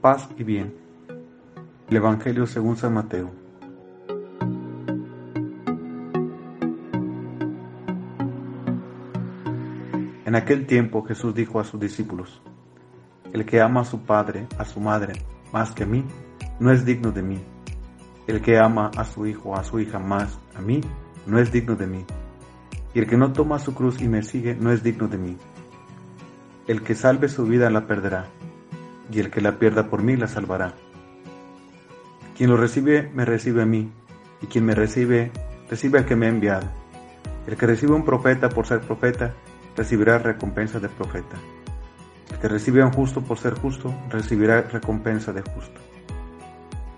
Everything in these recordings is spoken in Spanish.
paz y bien. El Evangelio según San Mateo. En aquel tiempo Jesús dijo a sus discípulos, El que ama a su padre, a su madre, más que a mí, no es digno de mí. El que ama a su hijo, a su hija más a mí, no es digno de mí. Y el que no toma su cruz y me sigue, no es digno de mí. El que salve su vida la perderá, y el que la pierda por mí la salvará. Quien lo recibe, me recibe a mí, y quien me recibe, recibe al que me ha enviado. El que recibe a un profeta por ser profeta, recibirá recompensa de profeta. El que recibe a un justo por ser justo, recibirá recompensa de justo.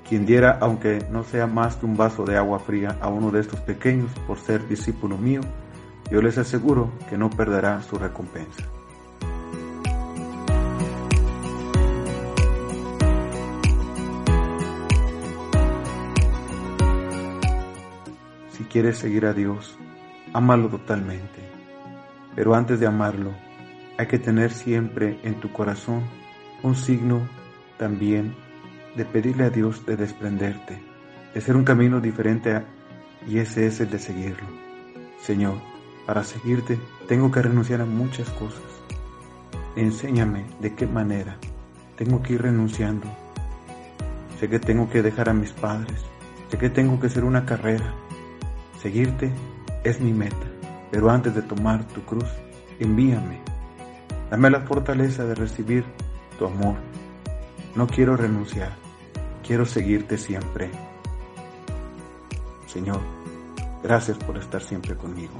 Quien diera, aunque no sea más que un vaso de agua fría, a uno de estos pequeños por ser discípulo mío, yo les aseguro que no perderá su recompensa. Si quieres seguir a Dios, ámalo totalmente pero antes de amarlo, hay que tener siempre en tu corazón un signo también de pedirle a Dios de desprenderte, de ser un camino diferente y ese es el de seguirlo. Señor, para seguirte tengo que renunciar a muchas cosas. Enséñame de qué manera tengo que ir renunciando. Sé que tengo que dejar a mis padres, sé que tengo que hacer una carrera. Seguirte es mi meta. Pero antes de tomar tu cruz, envíame. Dame la fortaleza de recibir tu amor. No quiero renunciar, quiero seguirte siempre. Señor, gracias por estar siempre conmigo.